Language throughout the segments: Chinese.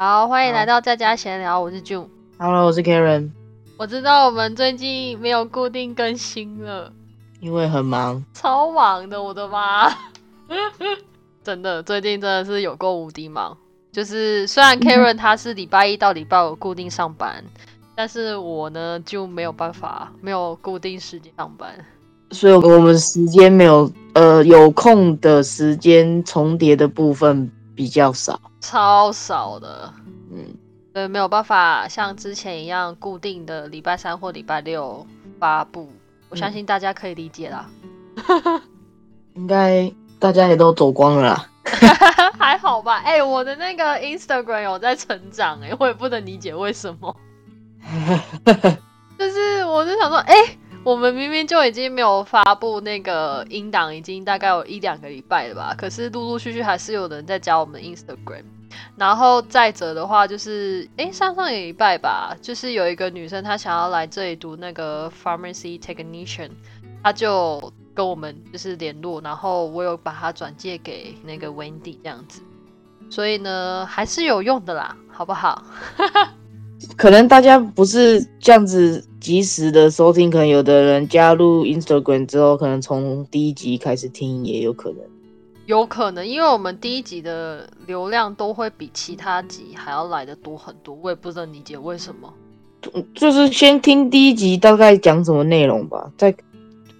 好，欢迎来到在家闲聊，我是 June。Hello，我是 Karen，我知道我们最近没有固定更新了，因为很忙，超忙的，我的妈！真的，最近真的是有够无敌忙。就是虽然 Karen 他是礼拜一到礼拜五固定上班，但是我呢就没有办法，没有固定时间上班。所以我们时间没有呃有空的时间重叠的部分比较少。超少的，嗯，对，没有办法像之前一样固定的礼拜三或礼拜六发布。我相信大家可以理解啦。应该大家也都走光了啦。还好吧？哎、我的那个 Instagram 有在成长、哎，我也不能理解为什么。就是我就想说，哎、我们明明就已经没有发布那个音档，已经大概有一两个礼拜了吧？可是陆陆续续还是有人在加我们 Instagram。然后再者的话，就是哎，上上个礼拜吧，就是有一个女生她想要来这里读那个 pharmacy technician，她就跟我们就是联络，然后我有把她转借给那个 Wendy 这样子，所以呢还是有用的啦，好不好？可能大家不是这样子及时的收听，可能有的人加入 Instagram 之后，可能从第一集开始听也有可能。有可能，因为我们第一集的流量都会比其他集还要来的多很多，我也不能理解为什么。就是先听第一集大概讲什么内容吧。再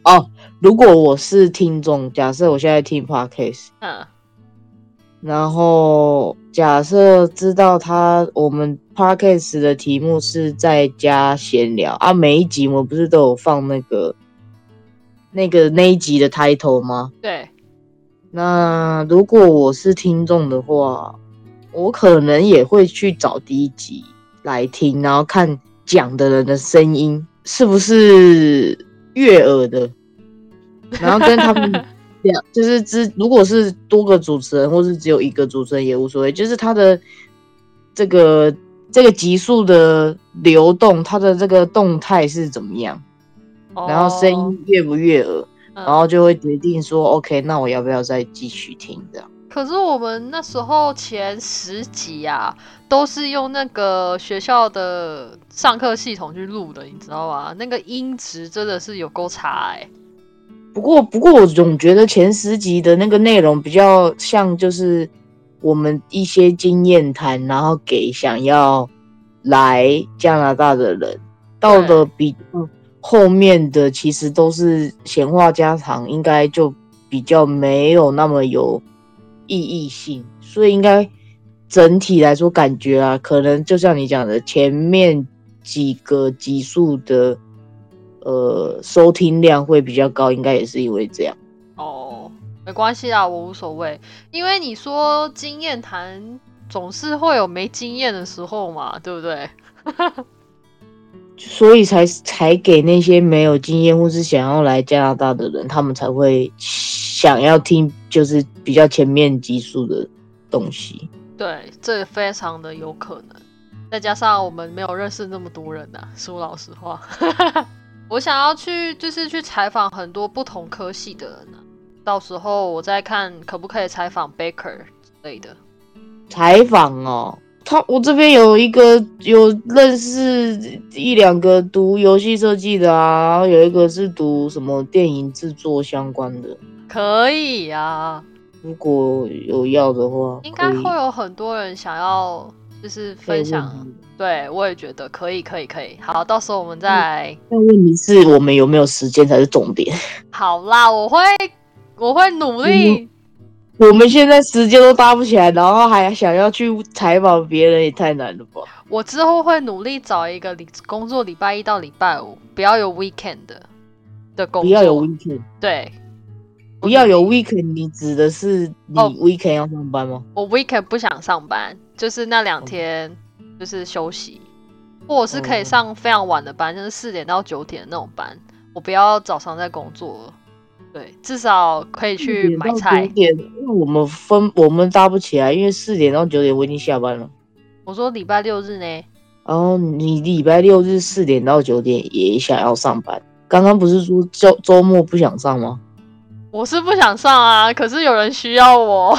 哦，如果我是听众，假设我现在听 Podcast。嗯，然后假设知道他我们 podcast 的题目是在家闲聊。啊，每一集我们不是都有放那个那个那一集的 title 吗？对，那如果我是听众的话，我可能也会去找第一集来听，然后看讲的人的声音是不是悦耳的，然后跟他们 两就是只如果是多个主持人，或是只有一个主持人也无所谓，就是他的这个这个集数的流动，它的这个动态是怎么样，然后声哦音悦不悦耳。嗯然后就会决定说，OK，那我要不要再继续听这样？可是我们那时候前十集啊，都是用那个学校的上课系统去录的，你知道吗？那个音质真的是有够差哎、不过，不过我总觉得前十集的那个内容比较像，就是我们一些经验谈，然后给想要来加拿大的人，到了比后面的，其实都是闲话家常，应该就比较没有那么有意义性，所以应该整体来说，感觉啊，可能就像你讲的，前面几个集数的。呃，收听量会比较高，应该也是因为这样。哦，没关系啊，我无所谓，因为你说经验谈总是会有没经验的时候嘛，对不对？所以才才给那些没有经验或是想要来加拿大的人，他们才会想要听，就是比较前面集数的东西。对，这非常的有可能。再加上我们没有认识那么多人呐、说老实话，我想要去就是去采访很多不同科系的人呢、到时候我再看可不可以采访 Baker 之类的。采访哦，他我这边有一个有认识一两个读游戏设计的啊，然后有一个是读什么电影制作相关的。可以啊，如果有要的话，应该会有很多人想要就是分享对，我也觉得可以，可以，可以。好，到时候我们再、但问题是我们有没有时间才是重点。好啦，我会我会努力。我们现在时间都搭不起来，然后还想要去采访别人，也太难了吧？我之后会努力找一个礼工作，礼拜一到礼拜五，不要有 weekend 的的工作。不要有 weekend，对，不要有 weekend。你指的是你哦 weekend 要上班吗？我 weekend 不想上班，就是那两天就是休息，或者是可以哦上非常晚的班，就是四点到九点那种班。我不要早上在工作了，对，至少可以去买菜因为我们分我们搭不起来，因为四点到九点我已经下班了。我说礼拜六日呢，然后你礼拜六日四点到九点也想要上班，刚刚不是说周周末不想上吗？我是不想上啊，可是有人需要我，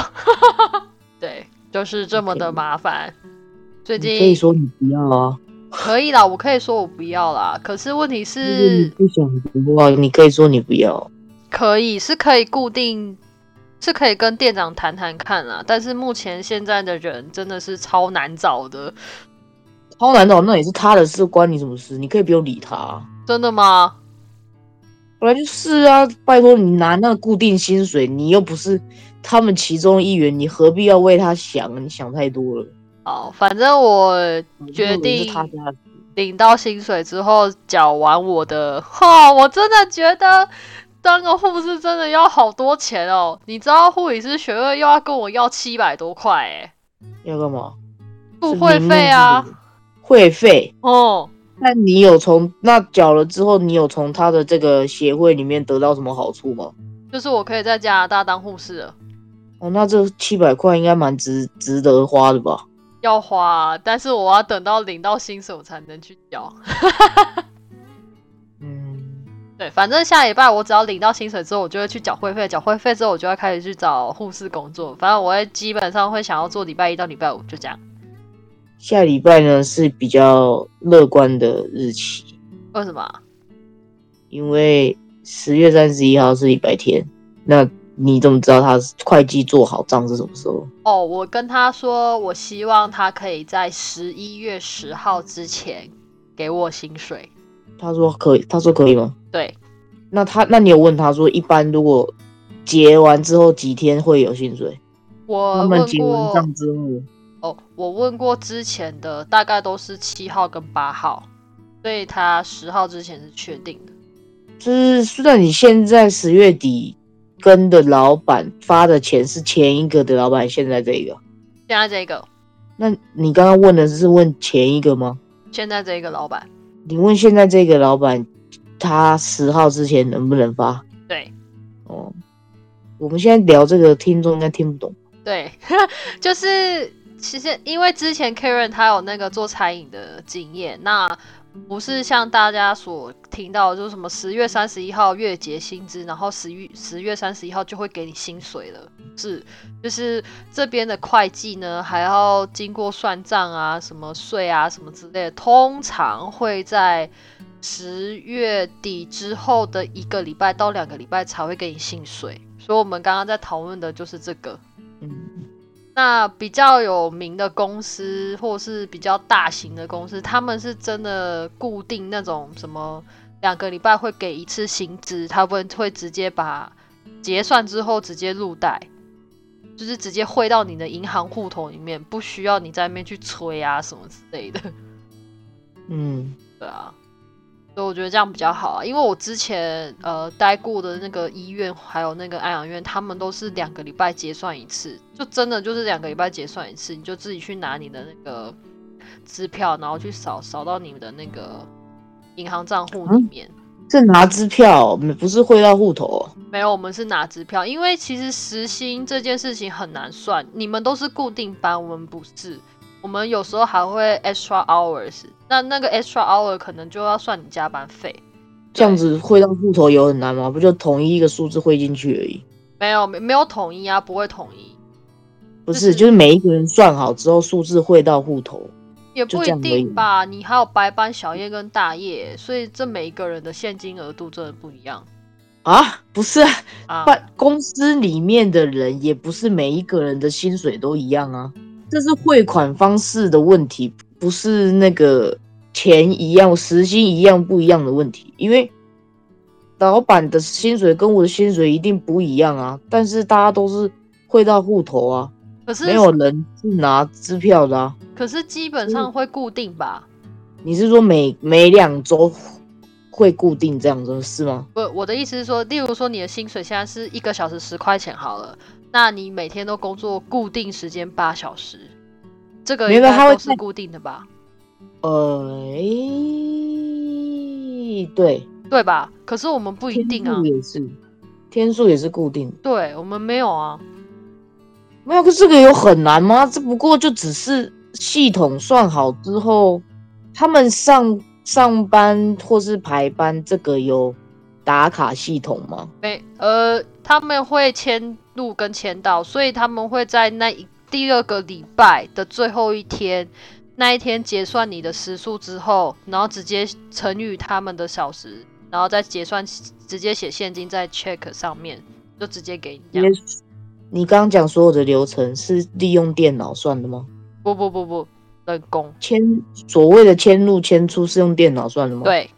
对，就是这么的麻烦。最近可以说你不要啊，可以啦，我可以说我不要啦。可是问题是，不想的话，你可以说你不要。可以是可以固定，是可以跟店长谈谈看啦。但是目前现在的人真的是超难找的，超难找，那也是他的事，关你什么事？你可以不用理他啊、真的吗？本来就是啊，拜托你拿那个固定薪水，你又不是他们其中一员，你何必要为他想？你想太多了。好，反正我决定领到薪水之后缴完我的，哈，我真的觉得当个护士真的要好多钱哦。你知道护理师学位又要跟我要七百多块哎，要干嘛？付会费啊是，会费。哦，那你有从那缴了之后，你有从他的这个协会里面得到什么好处吗？就是我可以在加拿大当护士了。哦，那这七百块应该蛮值值得花的吧？要花，但是我要等到领到薪水我才能去交。嗯，对，反正下礼拜我只要领到薪水之后，我就会去缴会费，缴会费之后我就要开始去找护士工作。反正我会基本上会想要做礼拜一到礼拜五，就这样。下礼拜呢是比较乐观的日期，为什么啊？因为十月三十一号是礼拜天。那你怎么知道他会计做好账是什么时候？哦，我跟他说，我希望他可以在十一月十号之前给我薪水。他说可以，他说可以吗？对，那他，那你有问他说，一般如果结完之后几天会有薪水？我他们问结完账之后，哦，我问过之前的，大概都是七号跟八号，所以他十号之前是确定的。就是虽然你现在十月底跟的老板发的钱是前一个的老板，现在这个，现在这个，那你刚刚问的是问前一个吗？现在这个老板，你问现在这个老板，他十号之前能不能发？对哦，我们现在聊这个，听众应该听不懂。对，就是其实因为之前 Karen 他有那个做餐饮的经验，那不是像大家所听到，就是什么十月三十一号月结薪资，然后十月十月三十一号就会给你薪水了。是，就是这边的会计呢，还要经过算账啊、什么税啊、什么之类的，通常会在十月底之后的一个礼拜到两个礼拜才会给你薪水。所以我们刚刚在讨论的就是这个。嗯，那比较有名的公司，或是比较大型的公司，他们是真的固定那种什么两个礼拜会给一次薪资，他们会直接把结算之后直接入袋，就是直接汇到你的银行户头里面，不需要你在那边去催啊什么之类的。嗯，对啊，所以我觉得这样比较好啊，因为我之前呃待过的那个医院还有那个安养院，他们都是两个礼拜结算一次，就真的就是两个礼拜结算一次，你就自己去拿你的那个支票，然后去扫扫到你的那个银行账户里面。是拿支票，不是汇到户头哦。没有，我们是拿支票，因为其实时薪这件事情很难算，你们都是固定班，我们不是。我们有时候还会 extra hours，那那个 extra hour 可能就要算你加班费。这样子汇到户头有很难吗？不就统一一个数字汇进去而已？没有没没有统一啊，不会统一，不，就是是就是每一个人算好之后，数字汇到户头。也不一定吧。你还有白班、小夜跟大夜，所以这每一个人的现金额度真的不一样啊，不是啊，啊。办公司里面的人也不是每一个人的薪水都一样啊，这是汇款方式的问题，不是那个钱一样、时薪一样不一样的问题。因为老板的薪水跟我的薪水一定不一样啊，但是大家都是汇到户头啊，可是没有人是拿支票的啊。可是基本上会固定吧？你是说每每两周会固定这样子是吗？不，我的意思是说，例如说你的薪水现在是一个小时十块钱好了，那你每天都工作固定时间八小时，这个应该都是固定的吧？呃，诶对，对吧？可是我们不一定啊数，也是，天数也是固定的。对我们没有啊。没有，可是这个有很难吗？这不过就只是系统算好之后，他们上上班或是排班，这个有打卡系统吗？没，呃，他们会签入跟签到，所以他们会在那一第二个礼拜的最后一天，那一天结算你的时数之后，然后直接乘以他们的小时，然后再结算，直接写现金在 check 上面，就直接给你。你刚刚讲所有的流程是利用电脑算的吗？不不不不，人工签所谓的签入签出是用电脑算的吗？对，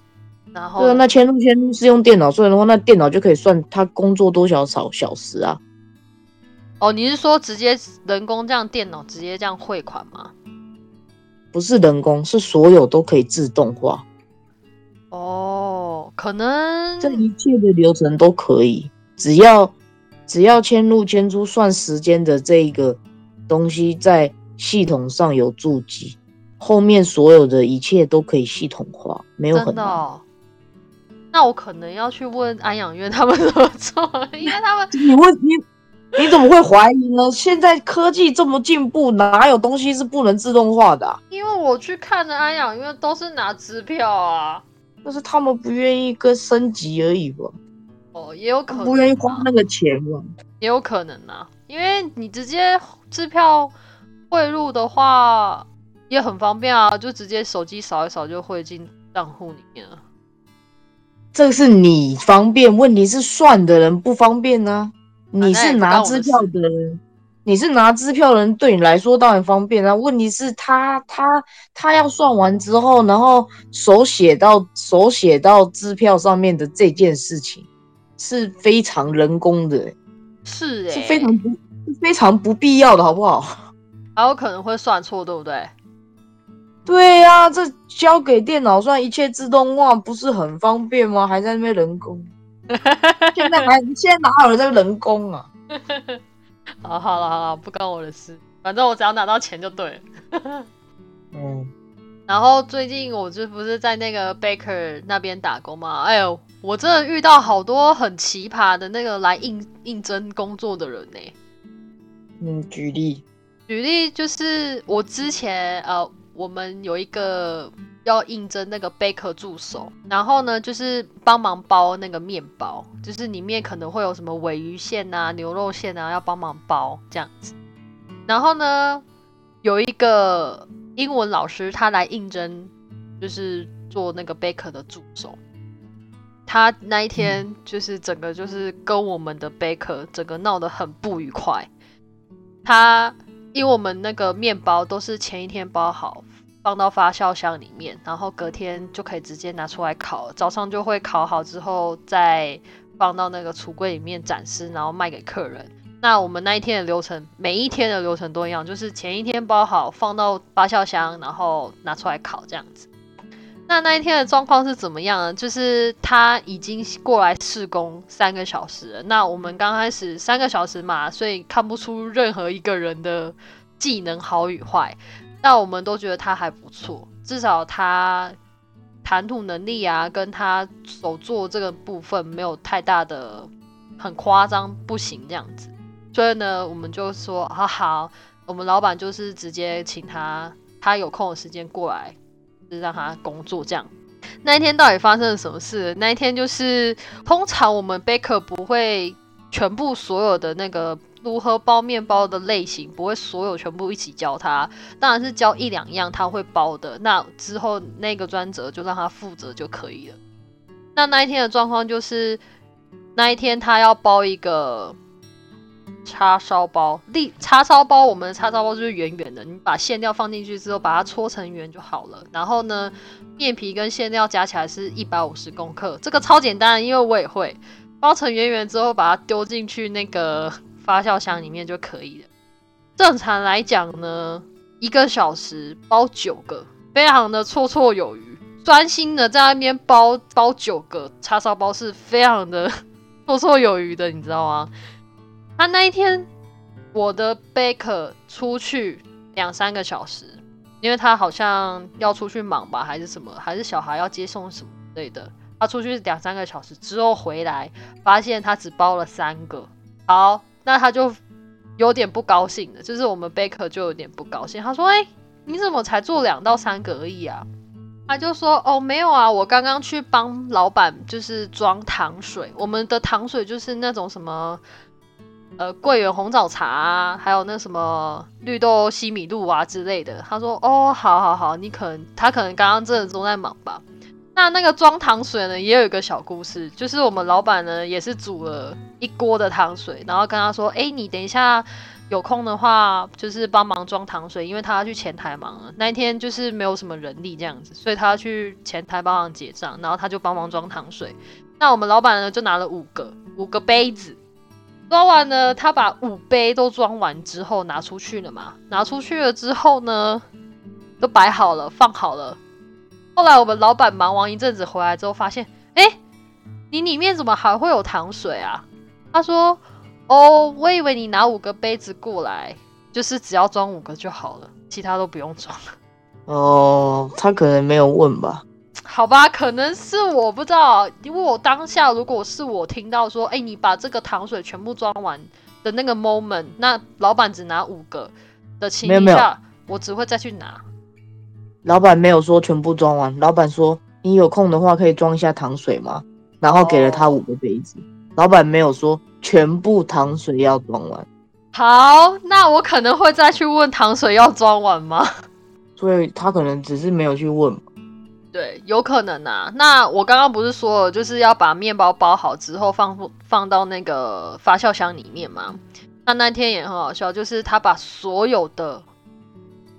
然后对啊，那签入签出是用电脑算的话，那电脑就可以算他工作多少少小时啊？哦，你是说直接人工这样电脑直接这样汇款吗？不是人工，是所有都可以自动化。哦，可能这一切的流程都可以，只要只要签入签出算时间的这一个东西在系统上有注记，后面所有的一切都可以系统化，没有很真的、难。哦。那我可能要去问安养院他们怎么做，因为他们你问你你怎么会怀疑呢？现在科技这么进步，哪有东西是不能自动化的啊、因为我去看的安养院都是拿支票啊。那是他们不愿意跟升级而已吧，哦，也有可能、啊，不愿意花那个钱嘛。也有可能啊，因为你直接支票汇入的话也很方便啊，就直接手机扫一扫就汇进账户里面了。这是你方便，问题是算的人不方便呢、你是拿支票的人，你是拿支票的人，对你来说当然方便啊。问题是他他他要算完之后，然后手写到手写到支票上面的这件事情，是非常人工的、是哎、是非常不非常不必要的，好不好？还有可能会算错，对不对？对呀、这交给电脑算，一切自动化，不是很方便吗？还在那边人工，现在还现在哪有人在人工啊？好，好了，好了，不关我的事，反正我只要拿到钱就对了。嗯，然后最近我就不是在那个 Baker 那边打工嘛，哎呦，我真的遇到好多很奇葩的那个来应应征工作的人呢、嗯，举例，举例就是我之前呃，我们有一个要应征那个 baker 助手，然后呢就是帮忙包那个面包，就是里面可能会有什么尾鱼馅啊、牛肉馅啊，要帮忙包这样子。然后呢，有一个英文老师他来应征，就是做那个 baker 的助手。他那一天就是整个就是跟我们的 baker 整个闹得很不愉快。他因为我们那个面包都是前一天包好，放到发酵箱里面，然后隔天就可以直接拿出来烤。早上就会烤好之后，再放到那个橱柜里面展示，然后卖给客人。那我们那一天的流程，每一天的流程都一样，就是前一天包好，放到发酵箱，然后拿出来烤这样子。那那一天的状况是怎么样呢？就是他已经过来试工三个小时了。那我们刚开始三个小时嘛，所以看不出任何一个人的技能好与坏。那我们都觉得他还不错，至少他谈吐能力啊，跟他手做这个部分没有太大的很夸张不行这样子。所以呢，我们就说好好，我们老板就是直接请他，他有空的时间过来。是让他工作这样。那一天到底发生了什么事？那一天就是通常我们 baker 不会全部所有的那个如何包面包的类型，不会所有全部一起教他，当然是教一两样他会包的。那之后那个专责就让他负责就可以了。那那一天的状况就是，那一天他要包一个。叉烧包，立叉烧包，我们的叉烧包就是圆圆的，你把馅料放进去之后，把它搓成圆就好了。然后呢，面皮跟馅料加起来是一百五十公克，这个超简单，因为我也会包成圆圆之后，把它丢进去那个发酵箱里面就可以了。正常来讲呢，一个小时包九个，非常的绰绰有余。专心的在那边包包九个叉烧包是非常的 绰绰有余的，你知道吗？他那一天，我的 baker 出去两三个小时，因为他好像要出去忙吧，还是什么，还是小孩要接送什么之类的。他出去两三个小时之后回来，发现他只包了三个。好，那他就有点不高兴了，就是我们 baker 就有点不高兴。他说：“哎、你怎么才做两到三个而已啊？”他就说：“哦，没有啊，我刚刚去帮老板就是装糖水，我们的糖水就是那种什么。”呃桂圆红枣茶啊，还有那什么绿豆西米露啊之类的。他说哦，好好好，你可能他可能刚刚真的都在忙吧。那那个装糖水呢，也有一个小故事，就是我们老板呢也是煮了一锅的糖水，然后跟他说，哎，你等一下有空的话，就是帮忙装糖水，因为他要去前台忙了。那一天就是没有什么人力这样子，所以他要去前台帮忙结账，然后他就帮忙装糖水。那我们老板呢就拿了五个五个杯子，装完呢，他把五杯都装完之后拿出去了嘛，拿出去了之后呢，都摆好了，放好了。后来我们老板忙完一阵子回来之后，发现，哎，你里面怎么还会有糖水啊？他说，哦，我以为你拿五个杯子过来，就是只要装五个就好了，其他都不用装了。哦，他可能没有问吧？好吧，可能是我不知道，因为我当下如果是我听到说，哎，你把这个糖水全部装完的那个 moment，那老板只拿五个的情况下，我只会再去拿。老板没有说全部装完，老板说你有空的话可以装一下糖水吗？然后给了他五个杯子。老板没有说全部糖水要装完。好，那我可能会再去问糖水要装完吗？所以他可能只是没有去问。对，有可能啊。那我刚刚不是说了，就是要把面包包好之后放放到那个发酵箱里面吗？那那天也很好笑，就是他把所有的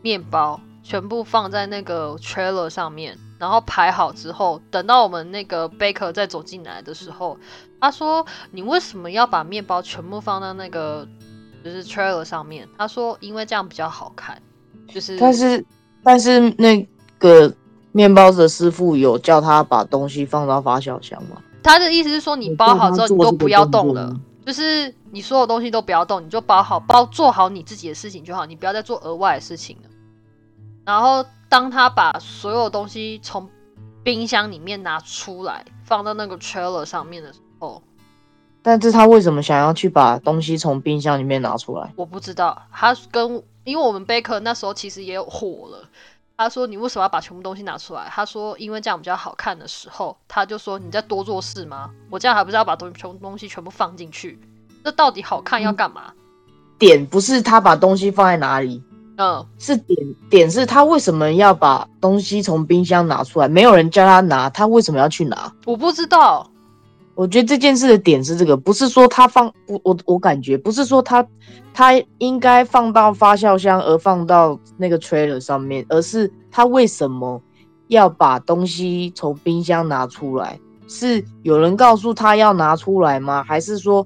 面包。全部放在那个 trailer 上面，然后排好之后，等到我们那个 baker 再走进来的时候，他说：“你为什么要把面包全部放到那个就是 trailer 上面？”他说：“因为这样比较好看。”就是，但是但是那个面包的师傅有叫他把东西放到发酵箱吗？他的意思是说，你包好之后你都不要动了，就是你所有东西都不要动，你就包好包做好你自己的事情就好，你不要再做额外的事情了。然后，当他把所有东西从冰箱里面拿出来，放到那个 trailer 上面的时候，但是他为什么想要去把东西从冰箱里面拿出来？我不知道。他跟因为我们 baker 那时候其实也有火了。他说：“你为什么要把全部东西拿出来？”他说：“因为这样比较好看的时候。”他就说：“你在多做事吗？我这样还不是要把东全东西全部放进去？这到底好看要干嘛？”点不是他把东西放在哪里。嗯，是点点是他为什么要把东西从冰箱拿出来？没有人叫他拿，他为什么要去拿？我不知道。我觉得这件事的点是这个，不是说他放我我我感觉不是说他他应该放到发酵箱而放到那个 trailer 上面，而是他为什么要把东西从冰箱拿出来？是有人告诉他要拿出来吗？还是说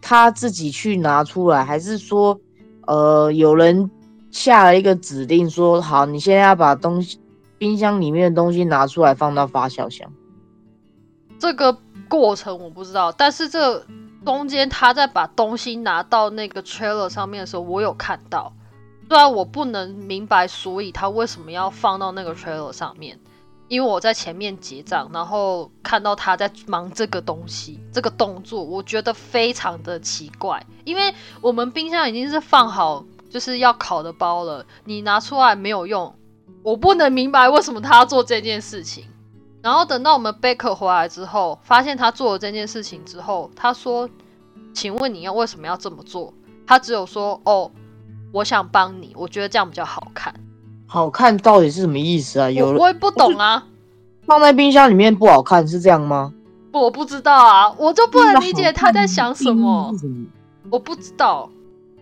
他自己去拿出来？还是说呃有人？下了一个指令，说好，你现在要把东西冰箱里面的东西拿出来，放到发酵箱。这个过程我不知道，但是这中间他在把东西拿到那个 trailer 上面的时候，我有看到。虽然我不能明白，所以他为什么要放到那个 trailer 上面，因为我在前面结账，然后看到他在忙这个东西，这个动作，我觉得非常的奇怪，因为我们冰箱已经是放好。就是要烤的包了，你拿出来没有用，我不能明白为什么他要做这件事情。然后等到我们 Baker 回来之后，发现他做了这件事情之后，他说：“请问你要为什么要这么做？”他只有说：“哦，我想帮你，我觉得这样比较好看。”好看到底是什么意思啊？有我也不懂啊。放在冰箱里面不好看是这样吗？不，我不知道啊，我就不能理解他在想什么。我不知道。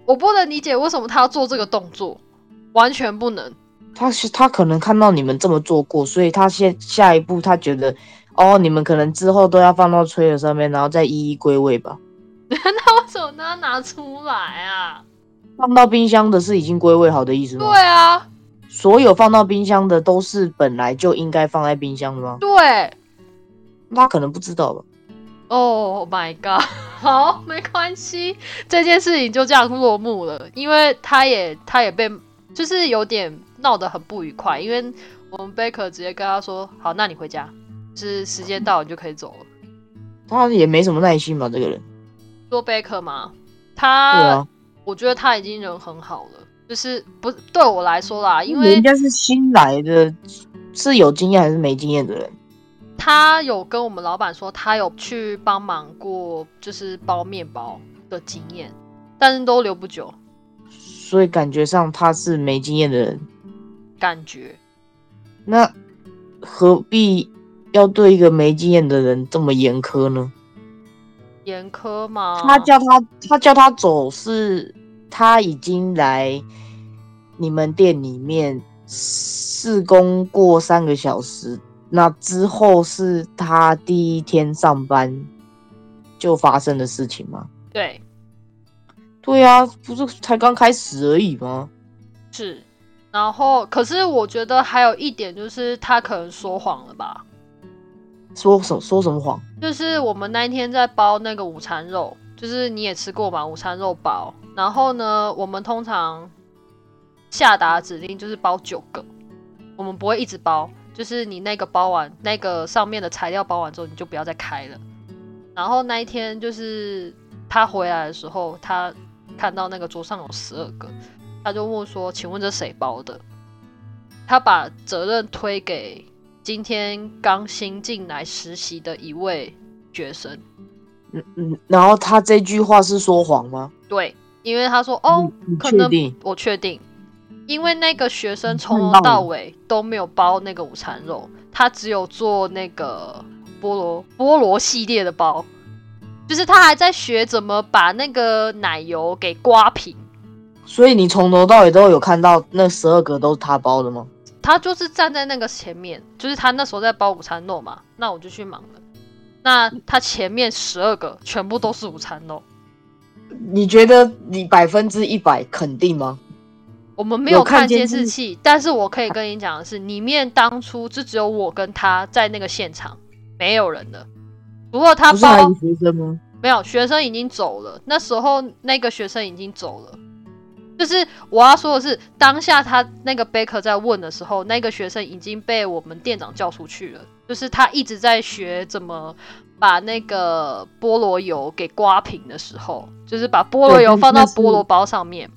我不能理解为什么他要做这个动作，完全不能。他是他可能看到你们这么做过，所以他先下一步他觉得，哦，你们可能之后都要放到吹的上面，然后再一一归位吧。那为什么要拿出来啊？放到冰箱的是已经归位好的意思吗？对啊，所有放到冰箱的都是本来就应该放在冰箱的吗？对，他可能不知道吧。Oh my god！好，没关系，这件事情就这样落幕了。因为他也，他也被，就是有点闹得很不愉快。因为我们 Baker 直接跟他说：“好，那你回家，是时间到，你就可以走了。”他也没什么耐心吧？这个人说 Baker 吗？他，我觉得他已经人很好了。就是不对我来说啦，因为人家是新来的，是有经验还是没经验的人？他有跟我们老板说，他有去帮忙过，就是包面包的经验。但是都留不久，所以感觉上他是没经验的人。感觉那何必要对一个没经验的人这么严苛呢？严苛吗？他叫他他叫他走是，他已经来你们店里面试工过三个小时，那之后是他第一天上班就发生的事情吗？对，对啊，不是才刚开始而已吗？是。然后，可是我觉得还有一点就是他可能说谎了吧？说什说什么谎？就是我们那一天在包那个午餐肉，就是你也吃过嘛，午餐肉包。然后呢，我们通常下达指令就是包九个，我们不会一直包，就是你那个包完，那个上面的材料包完之后，你就不要再开了。然后那一天就是他回来的时候，他看到那个桌上有十二个。他就问说：“请问这谁包的？”他把责任推给今天刚新进来实习的一位学生。嗯嗯，然后他这句话是说谎吗？对，因为他说：“哦，可能我确定，因为那个学生从头到尾都没有包那个午餐肉，他只有做那个菠萝菠萝系列的包，就是他还在学怎么把那个奶油给刮平。”所以你从头到尾都有看到那十二个都是他包的吗？他就是站在那个前面，就是他那时候在包午餐肉嘛，那我就去忙了。那他前面十二个全部都是午餐肉，你觉得你百分之一百肯定吗？我们没有看监视器，但是我可以跟你讲的是，里面当初就只有我跟他在那个现场，没有人的。不过他包学生吗？没有，学生已经走了。那时候那个学生已经走了。就是我要说的是，当下他那个 Baker 在问的时候，那个学生已经被我们店长叫出去了。就是他一直在学怎么把那个菠萝油给刮平的时候，就是把菠萝油放到菠萝包上面。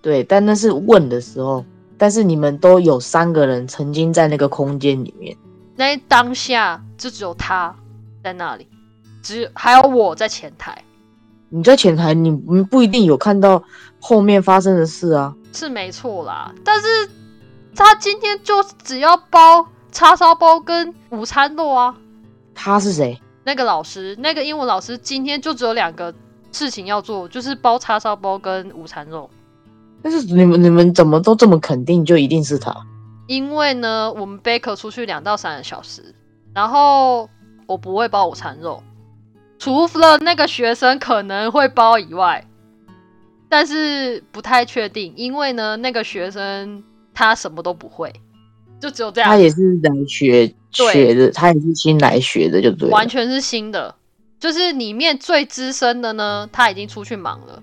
对，但那是问的时候。但是你们都有三个人曾经在那个空间里面，那当下就只有他在那里，只还有我在前台。你在前台，你你不一定有看到后面发生的事啊，是没错啦。但是他今天就只要包叉烧包跟午餐肉啊。他是谁？那个老师，那个英文老师今天就只有两个事情要做，就是包叉烧包跟午餐肉。但是你们你们怎么都这么肯定，就一定是他？因为呢，我们 baker 出去两到三个小时，然后我不会包午餐肉。除了那个学生可能会包以外，但是不太确定，因为呢，那个学生他什么都不会，就只有这样。他也是来学学的，他也是新来学的，就对，完全是新的。就是里面最资深的呢，他已经出去忙了，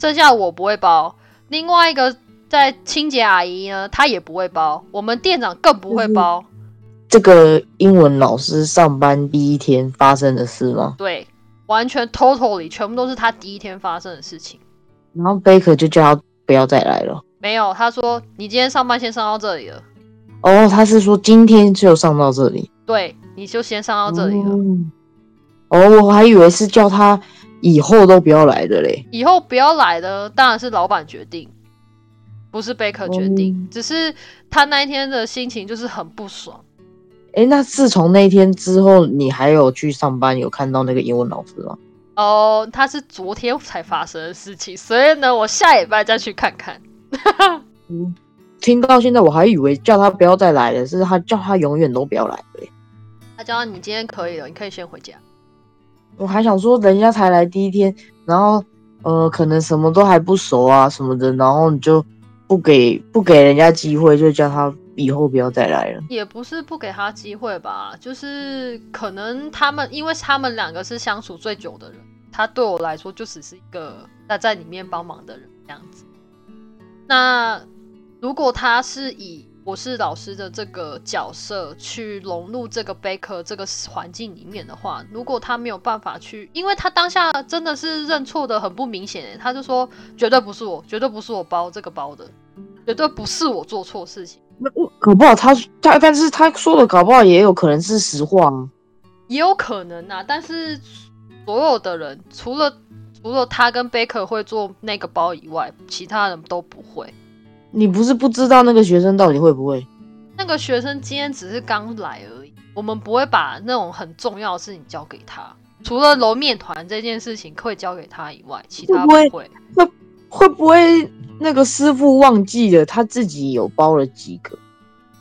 剩下我不会包。另外一个在清洁阿姨呢，她也不会包，我们店长更不会包。这个英文老师上班第一天发生的事吗？对，完全 totally 全部都是他第一天发生的事情。然后 Baker 就叫他不要再来了。没有，他说你今天上班先上到这里了。哦，他是说今天就上到这里。对，你就先上到这里了。哦，我还以为是叫他以后都不要来的嘞。以后不要来的当然是老板决定，不是 Baker 决定。只是他那一天的心情就是很不爽。哎，那自从那天之后，你还有去上班，有看到那个英文老师吗？哦，他是昨天才发生的事情，所以呢，我下礼拜再去看看。嗯，听到现在我还以为叫他不要再来了，是他叫他永远都不要来了。他叫你今天可以了，你可以先回家。我还想说，人家才来第一天，然后呃，可能什么都还不熟啊什么的，然后你就不给不给人家机会，就叫他。以后不要再来了，也不是不给他机会吧，就是可能他们，因为他们两个是相处最久的人，他对我来说就只是一个在在里面帮忙的人这样子。那如果他是以我是老师的这个角色去融入这个贝壳这个环境里面的话，如果他没有办法去，因为他当下真的是认错的很不明显，他就说绝对不是我，绝对不是我包这个包的，绝对不是我做错事情。那搞不好他他，但是他说的搞不好也有可能是实话啊，也有可能啊。但是所有的人，除了除了他跟贝克会做那个包以外，其他人都不会。你不是不知道那个学生到底会不会？那个学生今天只是刚来而已，我们不会把那种很重要的事情交给他。除了揉面团这件事情会交给他以外，其他不会会。会会不会那个师傅忘记了他自己有包了几个？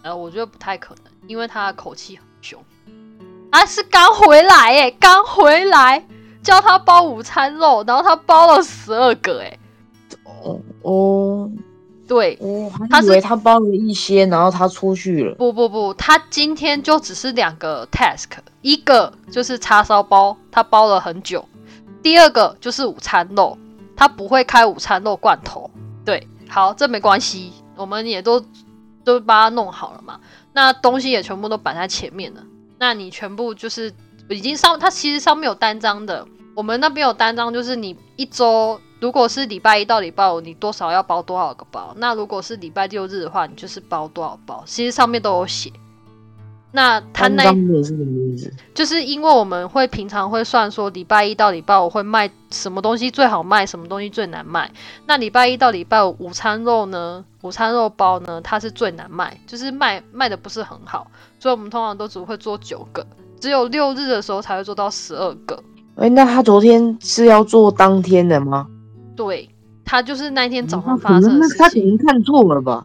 呃，我觉得不太可能，因为他的口气很凶。啊，是刚回来哎，刚回来叫他包午餐肉，然后他包了十二个哎。哦哦。对，我还以为他包了一些，然后他出去了。不不不，他今天就只是两个 task，一个就是叉烧包，他包了很久；第二个就是午餐肉，他不会开午餐肉罐头。对，好，这没关系，我们也都都把它弄好了嘛。那东西也全部都摆在前面了。那你全部就是已经上，它其实上面有单张的，我们那边有单张，就是你一周。如果是礼拜一到礼拜五，你多少要包多少个包？那如果是礼拜六日的话，你就是包多少包？其实上面都有写。那他那是什么意思？就是因为我们会平常会算说，礼拜一到礼拜五会卖什么东西最好卖，什么东西最难卖。那礼拜一到礼拜五午餐肉呢？午餐肉包呢？它是最难卖，就是卖卖的不是很好，所以我们通常都只会做九个，只有六日的时候才会做到十二个。哎，那他昨天是要做当天的吗？对他就是那天早上发生的事情，他可能看错了吧？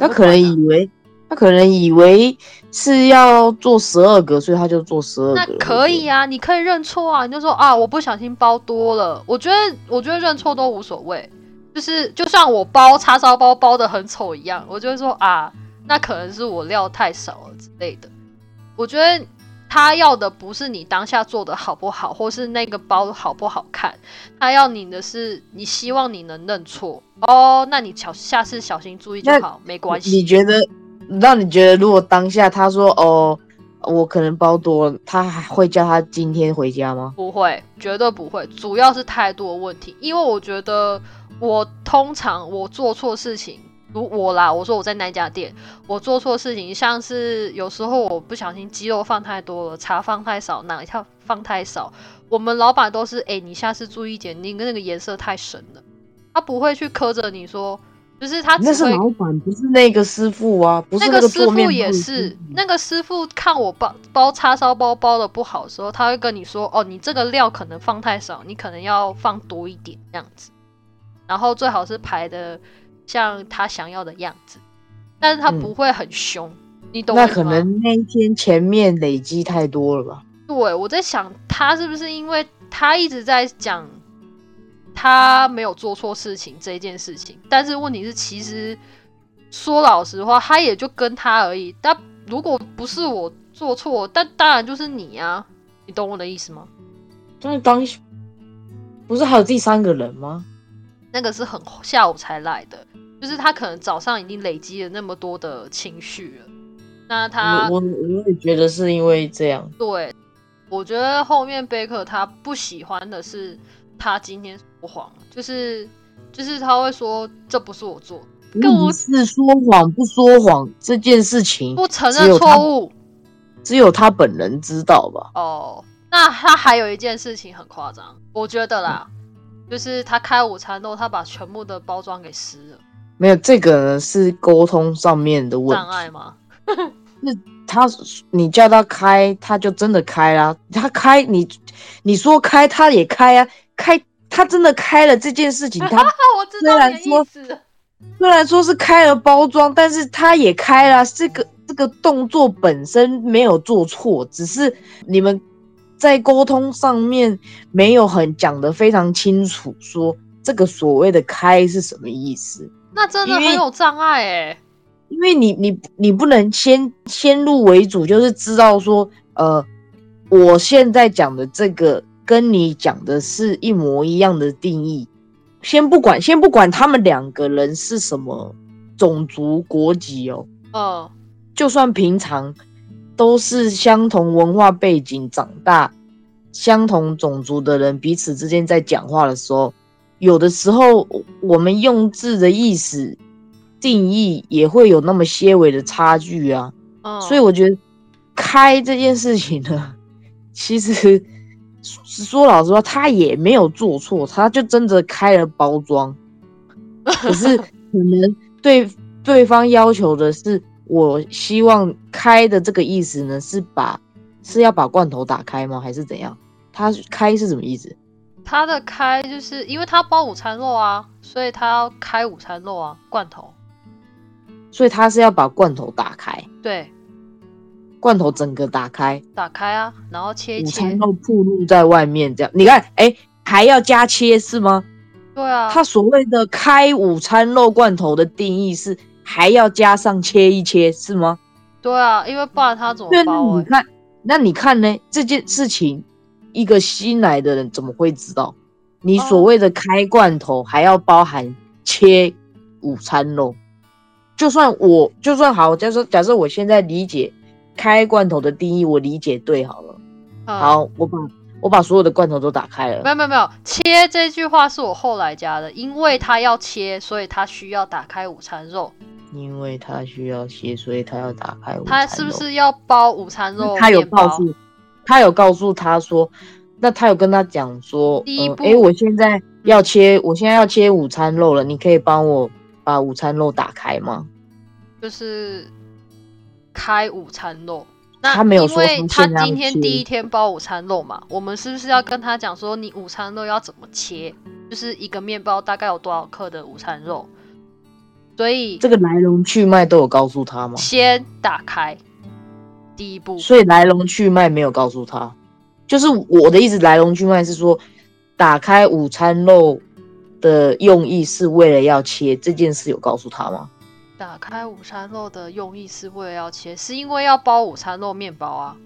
他可能以为他可能以为是要做十二个，所以他就做十二个。那可以啊，你可以认错啊，你就说啊，我不小心包多了。我觉得我觉得认错都无所谓，就是就像我包叉烧包包的很丑一样，我就会说啊，那可能是我料太少了之类的。我觉得。他要的不是你当下做的好不好，或是那个包好不好看，他要你的是你希望你能认错哦。那你小下次小心注意就好，没关系。你觉得让你觉得，如果当下他说哦，我可能包多了，他还会叫他今天回家吗？不会，绝对不会。主要是态度的问题，因为我觉得我通常我做错事情。如我啦，我说我在那家店，我做错事情，像是有时候我不小心鸡肉放太多了，茶放太少，哪一条放太少，我们老板都是，哎，你下次注意点，你那个颜色太深了，他不会去苛着你说，就是他那是老板，不是那个师傅啊，不是那个师傅也是，那个师傅看我包包叉烧包包的不好的时候，他会跟你说，哦，你这个料可能放太少，你可能要放多一点这样子，然后最好是排的。像他想要的样子，但是他不会很凶，你懂吗？那可能那一天前面累积太多了吧？对，我在想他是不是因为他一直在讲他没有做错事情这件事情，但是问题是，其实说老实话，他也就跟他而已。但如果不是我做错，但当然就是你啊，你懂我的意思吗？就是当不是还有第三个人吗？那个是很下午才来的，就是他可能早上已经累积了那么多的情绪了。那他，我我也觉得是因为这样。对，我觉得后面贝克他不喜欢的是他今天说谎，就是就是他会说这不是我做，不是说谎不说谎这件事情，不承认错误，只有他本人知道吧？哦，那他还有一件事情很夸张，我觉得啦。就是他开午餐后，他把全部的包装给撕了。没有这个呢是沟通上面的问障碍吗？那他你叫他开，他就真的开啦。他开你你说开，他也开啊。开他真的开了这件事情，他虽然说虽然说是开了包装，但是他也开了。这个这个动作本身没有做错，只是你们。在沟通上面没有很讲的非常清楚，说这个所谓的开是什么意思？那真的很有障碍哎，因为你你你不能先先入为主，就是知道说，呃，我现在讲的这个跟你讲的是一模一样的定义。先不管，先不管他们两个人是什么种族国籍哦，哦，就算平常。都是相同文化背景长大、相同种族的人，彼此之间在讲话的时候，有的时候我们用字的意思定义也会有那么些微的差距啊。所以我觉得开这件事情呢，其实说老实话，他也没有做错，他就真的开了包装，可是可能对对方要求的是，我希望开的这个意思呢，是把是要把罐头打开吗？还是怎样？他开是什么意思？他的开就是因为他包午餐肉啊，所以他要开午餐肉啊，罐头。所以他是要把罐头打开，对，罐头整个打开，打开啊，然后切一午切餐。肉暴露在外面，这样你看，哎，还要加切是吗？对啊，他所谓的开午餐肉罐头的定义是还要加上切一切是吗？对啊，因为不然他怎么那包、欸？你看，那你看呢？这件事情，一个新来的人怎么会知道？你所谓的开罐头还要包含切午餐肉，就算我就算好，假设假设我现在理解开罐头的定义，我理解对好了。嗯，好，我把我把所有的罐头都打开了。没有没有没有，切这句话是我后来加的，因为他要切，所以他需要打开午餐肉。因为他需要切，所以他要打开午餐肉。他是不是要包午餐肉？他有告诉，他有告诉他说，那他有跟他讲说，嗯，第一步诶，我现在要切，我现在要切午餐肉了，你可以帮我把午餐肉打开吗？就是开午餐肉。那他没有说因为他今天第一天包午餐肉嘛，我们是不是要跟他讲说，你午餐肉要怎么切？就是一个面包大概有多少克的午餐肉？所以这个来龙去脉都有告诉他吗？先打开第一步，所以来龙去脉没有告诉他，就是我的意思，来龙去脉是说，打开午餐肉的用意是为了要切这件事，有告诉他吗？打开午餐肉的用意是为了要切，是因为要包午餐肉面包啊。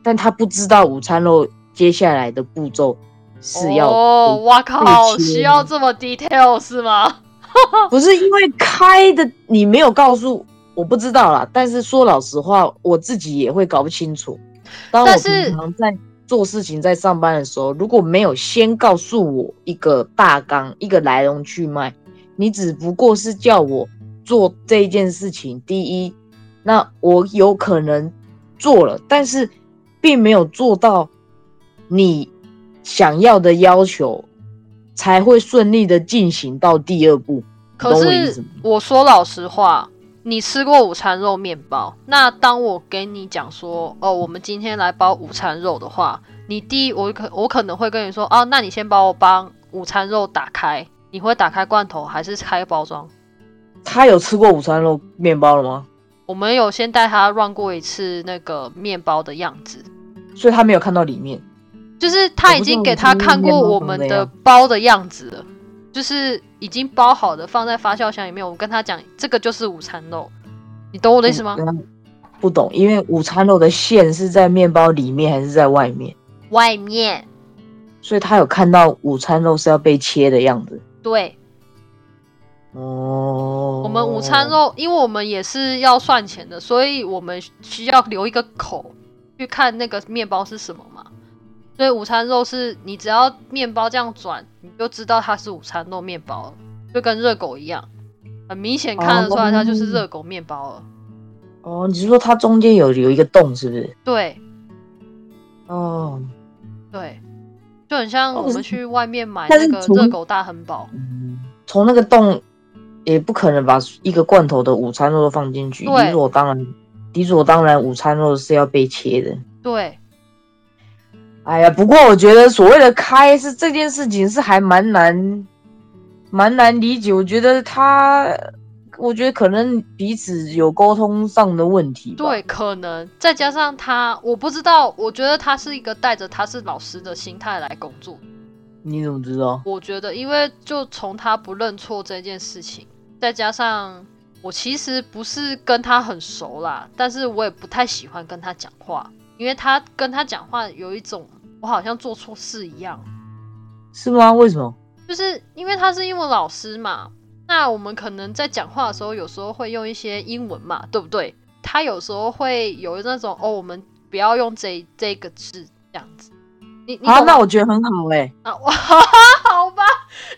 但他不知道午餐肉接下来的步骤是要哦，哇靠，需要这么 detail 是吗？不是因为开的你没有告诉我不知道啦，但是说老实话，我自己也会搞不清楚。当我但是平常在做事情、在上班的时候，如果没有先告诉我一个大纲、一个来龙去脉，你只不过是叫我做这一件事情，第一，那我有可能做了，但是并没有做到你想要的要求，才会顺利的进行到第二步。可是我说老实话，你吃过午餐肉面包，那当我给你讲说，哦，我们今天来包午餐肉的话，你第一，我可我可能会跟你说，哦，那你先帮我帮午餐肉打开，你会打开罐头还是开包装？他有吃过午餐肉面包了吗？我们有先带他 run 过一次那个面包的样子，所以他没有看到里面。就是他已经给他看过我们的包的样子了，就是已经包好的放在发酵箱里面。我跟他讲，这个就是午餐肉，你懂我的意思吗？嗯不懂，因为午餐肉的馅是在面包里面还是在外面，外面所以他有看到午餐肉是要被切的样子。对，哦，我们午餐肉，因为我们也是要算钱的，所以我们需要留一个口去看那个面包是什么嘛。所以午餐肉是你只要面包这样转，你就知道它是午餐肉面包了，就跟热狗一样，很明显看得出来它就是热狗面包了。哦，你是说它中间有有一个洞是不是？对哦，对，就很像哦我们去外面买那个热狗大汉堡。嗯，从那个洞也不可能把一个罐头的午餐肉都放进去，理所当然，理所当然，午餐肉是要被切的。对，哎呀，不过我觉得所谓的开是这件事情是还蛮难，蛮难理解。我觉得他，我觉得可能彼此有沟通上的问题。对，可能再加上他，我不知道，我觉得他是一个带着他是老师的心态来工作。你怎么知道？我觉得，因为就从他不认错这件事情，再加上我其实不是跟他很熟啦，但是我也不太喜欢跟他讲话，因为他跟他讲话有一种我好像做错事一样。是吗？为什么？就是因为他是英文老师嘛，那我们可能在讲话的时候，有时候会用一些英文嘛，对不对？他有时候会有那种哦，我们不要用这这个字这样子。你你啊，那我觉得很好哎、啊，我 好吧，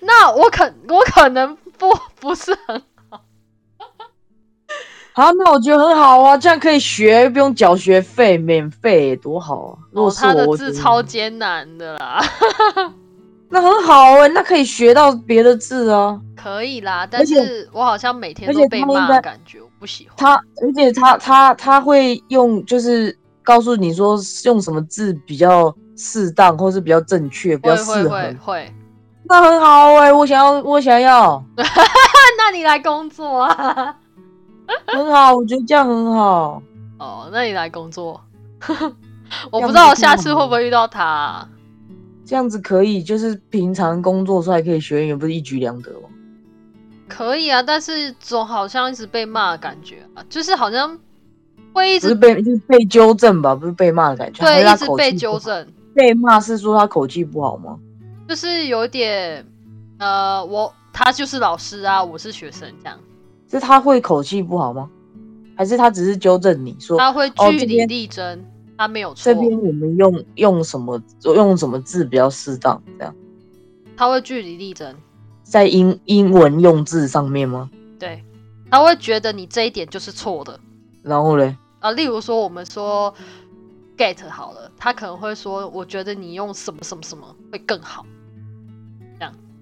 那我可我可能不 不是很好，好，那我觉得很好啊，这样可以学，不用缴学费，免费，多好啊！如果哦，他的字超艰难的啦，那很好哎、那可以学到别的字啊。可以啦，但是我好像每天都被骂，感觉我不喜欢。他而且他他他会用，就是告诉你说用什么字比较适当，或是比较正确，比较会会适合会。会，那很好哎、我想要，我想要，那你来工作啊？很好，我觉得这样很好。哦，那你来工作。我不知道下次会不会遇到他啊、这样子可以，就是平常工作出来可以学英语，不是一举两得吗？可以啊，但是总好像一直被骂的感觉啊，就是好像会一直是被就是被纠正吧，不是被骂的感觉，还对是他一直被。纠正，被骂是说他口气不好吗？就是有点呃，我他就是老师啊，我是学生这样，是他会口气不好吗？还是他只是纠正你说他会据理力争，他没有错这，边我们用用什么用什么字比较适当？这样他会据理力争，在英英文用字上面吗？对，他会觉得你这一点就是错的。然后嘞，啊，例如说我们说 get 好了，他可能会说，我觉得你用什么什么什么会更好。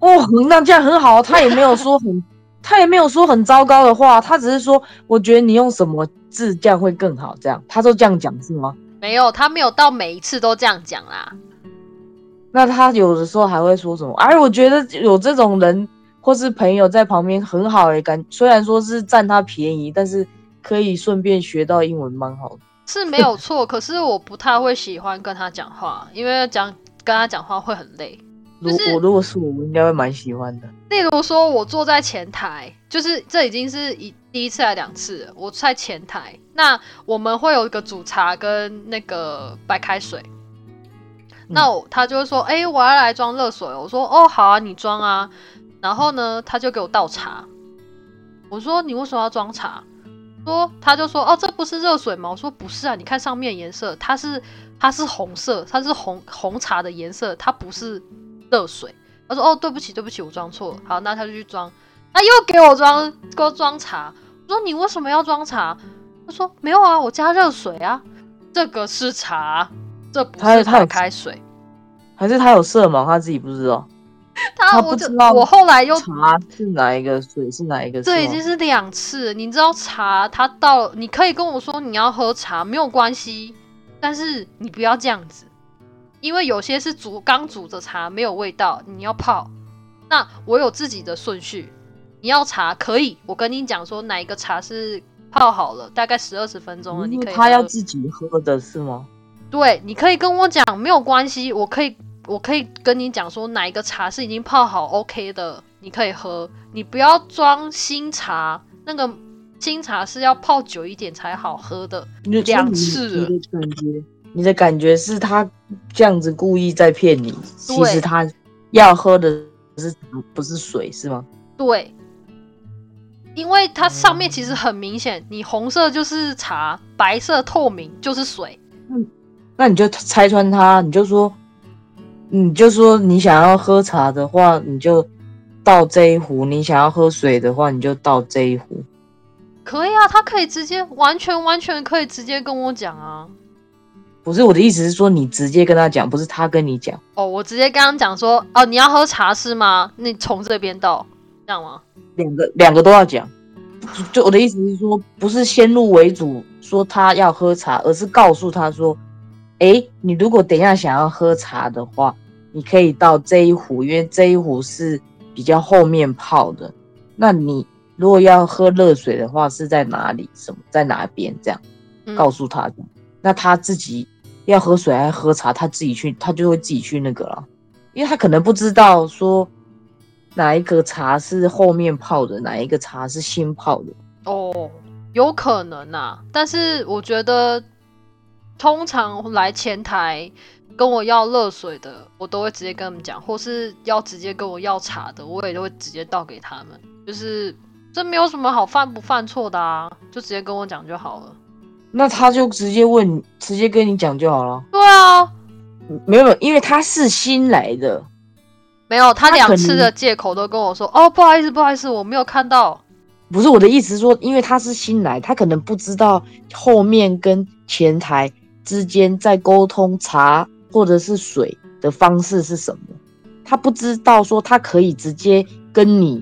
哦，那这样很好，他也没有说很，他也没有说很糟糕的话，他只是说我觉得你用什么字这样会更好，这样他都这样讲是吗？没有，他没有到每一次都这样讲啦。那他有的时候还会说什么？哎，我觉得有这种人或是朋友在旁边很好诶，感虽然说是占他便宜，但是可以顺便学到英文，蛮好的。是没有错，可是我不太会喜欢跟他讲话，因为讲跟他讲话会很累。如就是我如果是我，我应该会蛮喜欢的。例如说，我坐在前台，就是这已经是一第一次来两次了，我在前台，那我们会有一个煮茶跟那个白开水。那我他就会说：“哎、我要来装热水。”我说：“哦，好啊，你装啊。”然后呢，他就给我倒茶。我说：“你为什么要装茶？”说他就说：“哦，这不是热水吗？”我说：“不是啊，你看上面颜色，它是它是红色，它是红红茶的颜色，它不是热水。”他说：“哦，对不起，对不起，我装错了。”好，那他就去装，他又给我装，给我装茶。我说：“你为什么要装茶？”他说：“没有啊，我加热水啊，这个是茶，这不是白他开水。”还是他有色盲，他自己不知道。他他我就不知道我后来又茶是哪一个，水是哪一个？这已经是两次，你知道茶他到你可以跟我说你要喝茶没有关系，但是你不要这样子，因为有些是煮刚煮的茶没有味道，你要泡。那我有自己的顺序，你要茶可以，我跟你讲说哪一个茶是泡好了，大概十二十分钟了，你可以他要自己喝的是吗？对，你可以跟我讲，没有关系，我可以，我可以跟你讲说哪一个茶是已经泡好 OK 的，你可以喝，你不要装新茶，那个新茶是要泡久一点才好喝的。你两次了感觉，你的感觉是他这样子故意在骗你，其实他要喝的是不是水是吗？对，因为它上面其实很明显，你红色就是茶，白色透明就是水。那你就拆穿他，你就说，你就说你想要喝茶的话，你就倒这一壶；你想要喝水的话，你就倒这一壶。可以啊，他可以直接完全完全可以直接跟我讲啊。不是我的意思是说，你直接跟他讲，不是他跟你讲。哦，我直接跟他讲说，哦，你要喝茶是吗？那你从这边倒，这样吗？两个两个都要讲。就就我的意思是说，不是先入为主说他要喝茶，而是告诉他说，诶，你如果等一下想要喝茶的话，你可以到这一壶，因为这一壶是比较后面泡的。那你如果要喝热水的话，是在哪里？什么在哪边？这样嗯告诉他那他自己要喝水还喝茶，他自己去，他就会自己去那个了，因为他可能不知道说哪一个茶是后面泡的，哪一个茶是新泡的。哦，有可能啊，但是我觉得通常来前台跟我要热水的，我都会直接跟他们讲，或是要直接跟我要茶的，我也都会直接倒给他们。就是这没有什么好犯不犯错的啊，就直接跟我讲就好了。那他就直接问，直接跟你讲就好了。对啊，没有，没有因为他是新来的，没有，他两次的借口都跟我说，哦，不好意思，不好意思，我没有看到。不是我的意思是说，因为他是新来，他可能不知道后面跟前台之间在沟通茶或者是水的方式是什么，他不知道说他可以直接跟你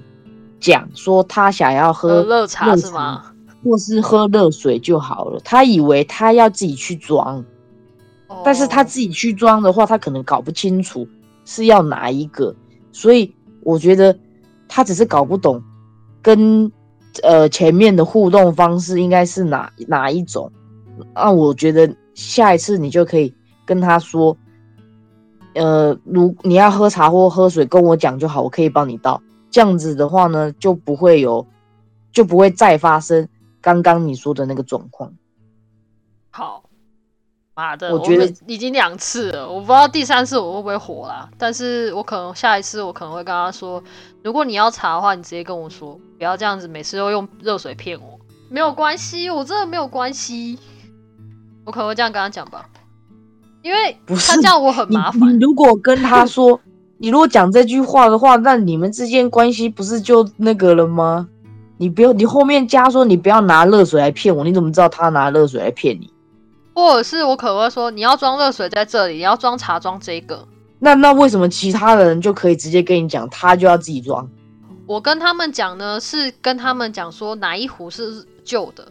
讲说他想要喝热茶是吗？或是喝热水就好了，他以为他要自己去装，但是他自己去装的话，他可能搞不清楚是要哪一个，所以我觉得他只是搞不懂跟呃前面的互动方式应该是哪哪一种，那我觉得下一次你就可以跟他说，呃，如你要喝茶或喝水，跟我讲就好，我可以帮你倒，这样子的话呢，就不会有就不会再发生。刚刚你说的那个状况，好，妈的，我觉得已经两次了，我不知道第三次我会不会火啦。但是我可能下一次我可能会跟他说，如果你要查的话，你直接跟我说，不要这样子，每次都用热水骗我，没有关系，我真的没有关系。我可能会这样跟他讲吧，因为他这样我很麻烦。你如果跟他说，你如果讲这句话的话，那你们之间关系不是就那个了吗？你不要，你后面加说你不要拿热水来骗我，你怎么知道他拿热水来骗你？或者是我可能会说你要装热水在这里，你要装茶装这个。那那为什么其他的人就可以直接跟你讲，他就要自己装？我跟他们讲呢，是跟他们讲说哪一壶是旧的，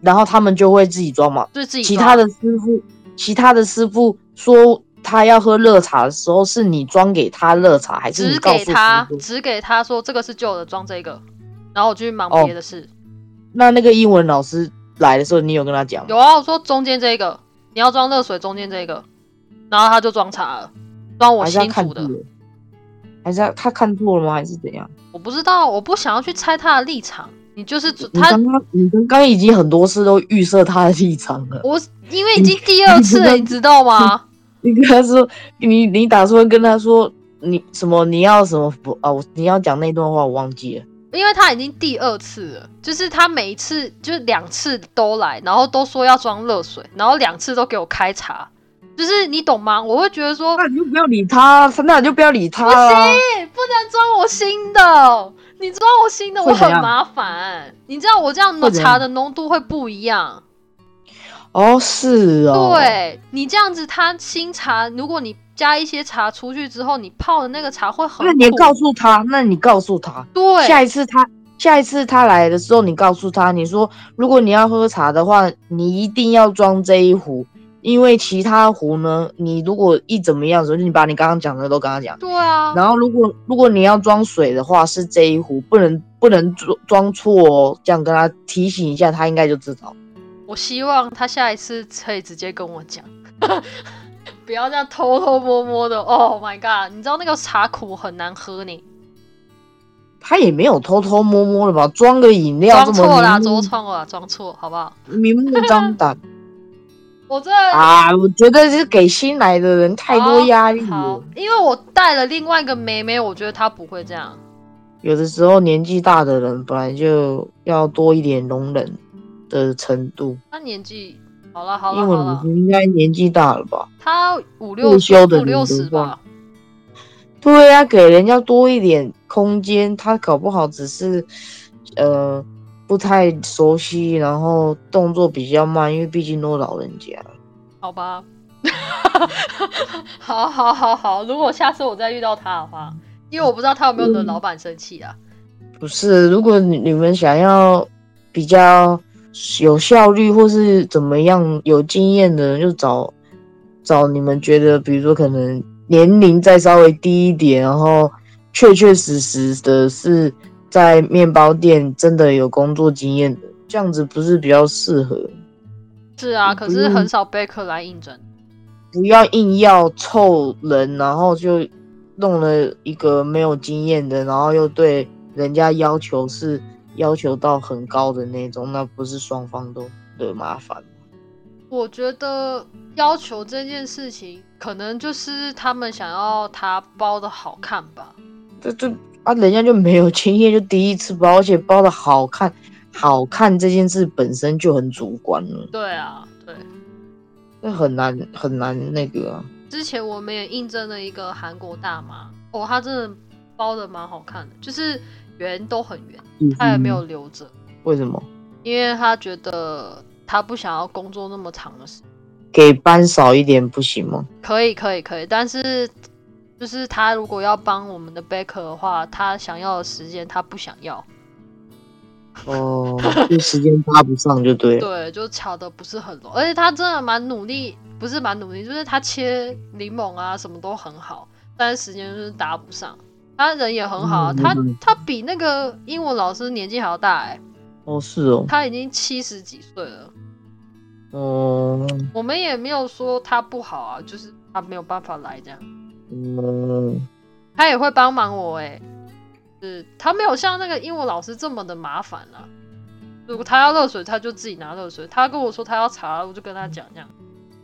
然后他们就会自己装嘛。对自己。其他的师傅，其他的师傅说他要喝热茶的时候，是你装给他热茶，还是只给他只给他说这个是旧的，装这个？然后我去忙别的事。那那个英文老师来的时候，你有跟他讲吗？有啊，我说中间这个你要装热水，中间这个，然后他就装茶了，装我新煮的。还是他看错了吗？还是怎样？我不知道，我不想要去猜他的立场。你就是他，你刚刚已经很多次都预设他的立场了。我因为已经第二次了，你知道吗？你跟他说，你你打算跟他说你什么？你要什么不啊？我你要讲那段话，我忘记了。因为他已经第二次了，就是他每一次就是两次都来，然后都说要装热水，然后两次都给我开茶，就是你懂吗？我会觉得说，那你就不要理他，那你就不要理他。不行，不能装我新的，你装我新的我很麻烦。你知道我这样茶的浓度会不一样。哦，是哦。对你这样子，他新茶，如果你。加一些茶出去之后，你泡的那个茶会很。那你告诉他，那你告诉他，对，下一次他下一次他来的时候，你告诉他，你说如果你要喝茶的话，你一定要装这一壶，因为其他壶呢，你如果一怎么样时候，你把你刚刚讲的都跟他讲。对啊。然后如果如果你要装水的话，是这一壶，不能不能装装错哦，这样跟他提醒一下，他应该就知道。我希望他下一次可以直接跟我讲。不要这样偷偷摸摸的，Oh my god！你知道那个茶苦很难喝呢。他也没有偷偷摸摸的吧？装个饮料，装错啦，装错了，装错，好不好？明目张胆。我这啊，我觉得是给新来的人太多压力了。因为我带了另外一个妹妹，我觉得她不会这样。有的时候年纪大的人本来就要多一点容忍的程度。她年纪。好了好了好了，应该年纪大了吧？他五六十五六十吧。对呀，给人家多一点空间，他搞不好只是呃不太熟悉，然后动作比较慢，因为毕竟都老人家。好吧，好好好好，如果下次我再遇到他的话，因为我不知道他有没有惹老板生气啊。不是，如果你你们想要比较。有效率或是怎么样有经验的人，就找找你们觉得，比如说可能年龄再稍微低一点，然后确确实实的是在面包店真的有工作经验的，这样子不是比较适合？是啊，可是很少贝克来应征。不要硬要凑人，然后就弄了一个没有经验的，然后又对人家要求是。要求到很高的那种，那不是双方都的麻烦吗我觉得要求这件事情，可能就是他们想要他包的好看吧。这这啊，人家就没有经验，就第一次包，而且包的好看，好看这件事本身就很主观了。对啊，对，那很难很难那个啊。之前我们也应征了一个韩国大妈，哦，她真的包的蛮好看的，就是。圆都很圆，嗯他也没有留着，为什么因为他觉得他不想要工作那么长的时间。给班少一点不行吗？可以，可以，可以，但是就是他如果要帮我们的 Baker 的话，他想要的时间他不想要，哦，就时间搭不上就对了。对，就巧的不是很拢，而且他真的蛮努力，不是蛮努力，就是他切柠檬啊什么都很好，但是时间就是搭不上。他人也很好啊，他他比那个英文老师年纪还要大哎、哦，是哦，他已经七十几岁了。嗯，我们也没有说他不好啊，就是他没有办法来这样。嗯，他也会帮忙我哎、是他没有像那个英文老师这么的麻烦啦、如果他要热水，他就自己拿热水；他跟我说他要茶，我就跟他讲这样。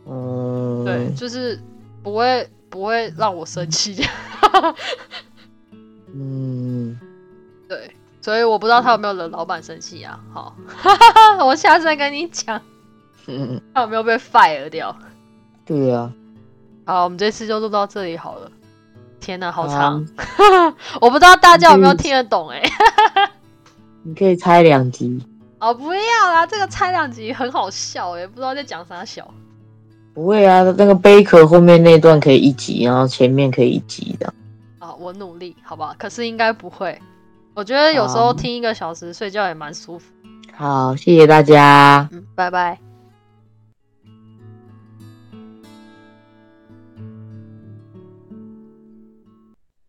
嗯，对，就是不会不会让我生气。嗯，对，所以我不知道他有没有惹老板生气啊。好，我下次再跟你讲，嗯，他有没有被 fire 掉。对啊，好，我们这次就录到这里好了。天哪，好长，好 我不知道大家有没有听得懂哎、你可以拆两集，哦，不要啦，这个猜两集很好笑哎，不知道在讲啥小。不会啊，那个贝壳后面那段可以一集，然后前面可以一集的。啊，我努力，好不好？可是应该不会。我觉得有时候听一个小时睡觉也蛮舒服。好，谢谢大家。嗯，拜拜。